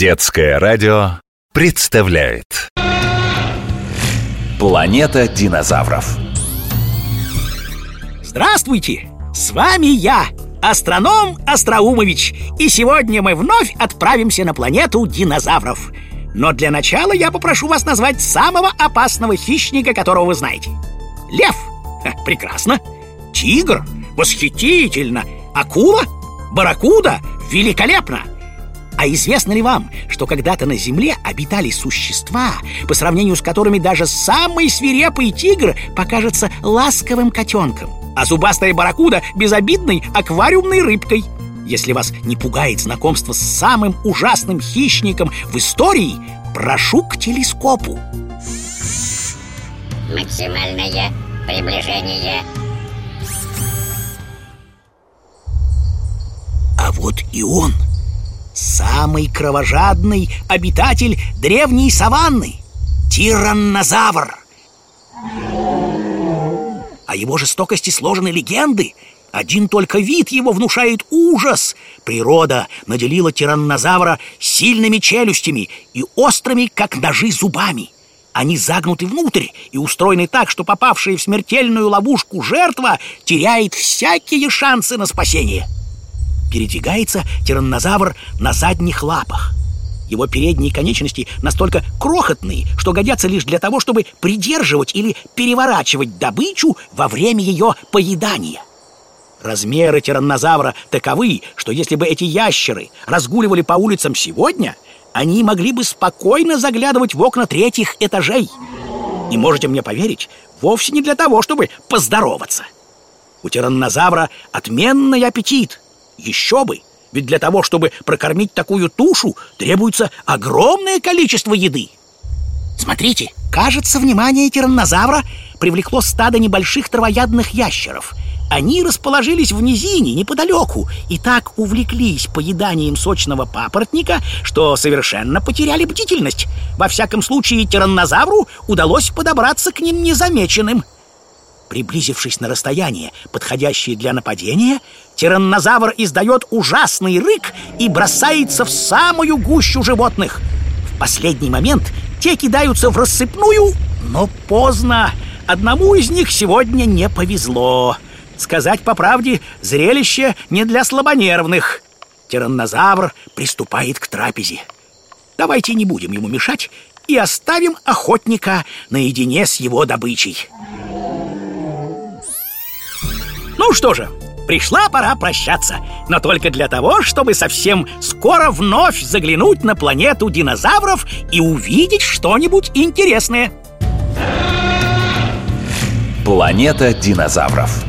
Детское радио представляет Планета динозавров Здравствуйте! С вами я, астроном Остроумович И сегодня мы вновь отправимся на планету динозавров Но для начала я попрошу вас назвать самого опасного хищника, которого вы знаете Лев? Ха, прекрасно Тигр? Восхитительно Акула? Барракуда? Великолепно! А известно ли вам, что когда-то на Земле обитали существа, по сравнению с которыми даже самый свирепый тигр покажется ласковым котенком, а зубастая барракуда — безобидной аквариумной рыбкой? Если вас не пугает знакомство с самым ужасным хищником в истории, прошу к телескопу. Максимальное приближение. А вот и он — Самый кровожадный обитатель древней саванны Тираннозавр. О его жестокости сложены легенды. Один только вид его внушает ужас. Природа наделила тираннозавра сильными челюстями И острыми, как ножи, зубами. Они загнуты внутрь и устроены так, что попавшая в смертельную ловушку жертва Теряет всякие шансы на спасение Передвигается тираннозавр на задних лапах. Его передние конечности настолько крохотные, что годятся лишь для того, чтобы придерживать или переворачивать добычу во время ее поедания. Размеры тираннозавра таковы, что если бы эти ящеры разгуливали по улицам сегодня, они могли бы спокойно заглядывать в окна третьих этажей. И можете мне поверить, вовсе не для того, чтобы поздороваться. У тираннозавра отменный аппетит – еще бы! Ведь для того, чтобы прокормить такую тушу, требуется огромное количество еды. Смотрите, кажется, внимание тираннозавра привлекло стадо небольших травоядных ящеров. Они расположились в низине неподалеку и так увлеклись поеданием сочного папоротника, что совершенно потеряли бдительность. Во всяком случае, тираннозавру удалось подобраться к ним незамеченным – Приблизившись на расстояние, подходящее для нападения, тираннозавр издает ужасный рык и бросается в самую гущу животных. В последний момент те кидаются в рассыпную, но поздно. Одному из них сегодня не повезло. Сказать по правде, зрелище не для слабонервных. Тираннозавр приступает к трапезе. Давайте не будем ему мешать и оставим охотника наедине с его добычей. Ну что же, пришла пора прощаться Но только для того, чтобы совсем скоро вновь заглянуть на планету динозавров И увидеть что-нибудь интересное. Планета динозавров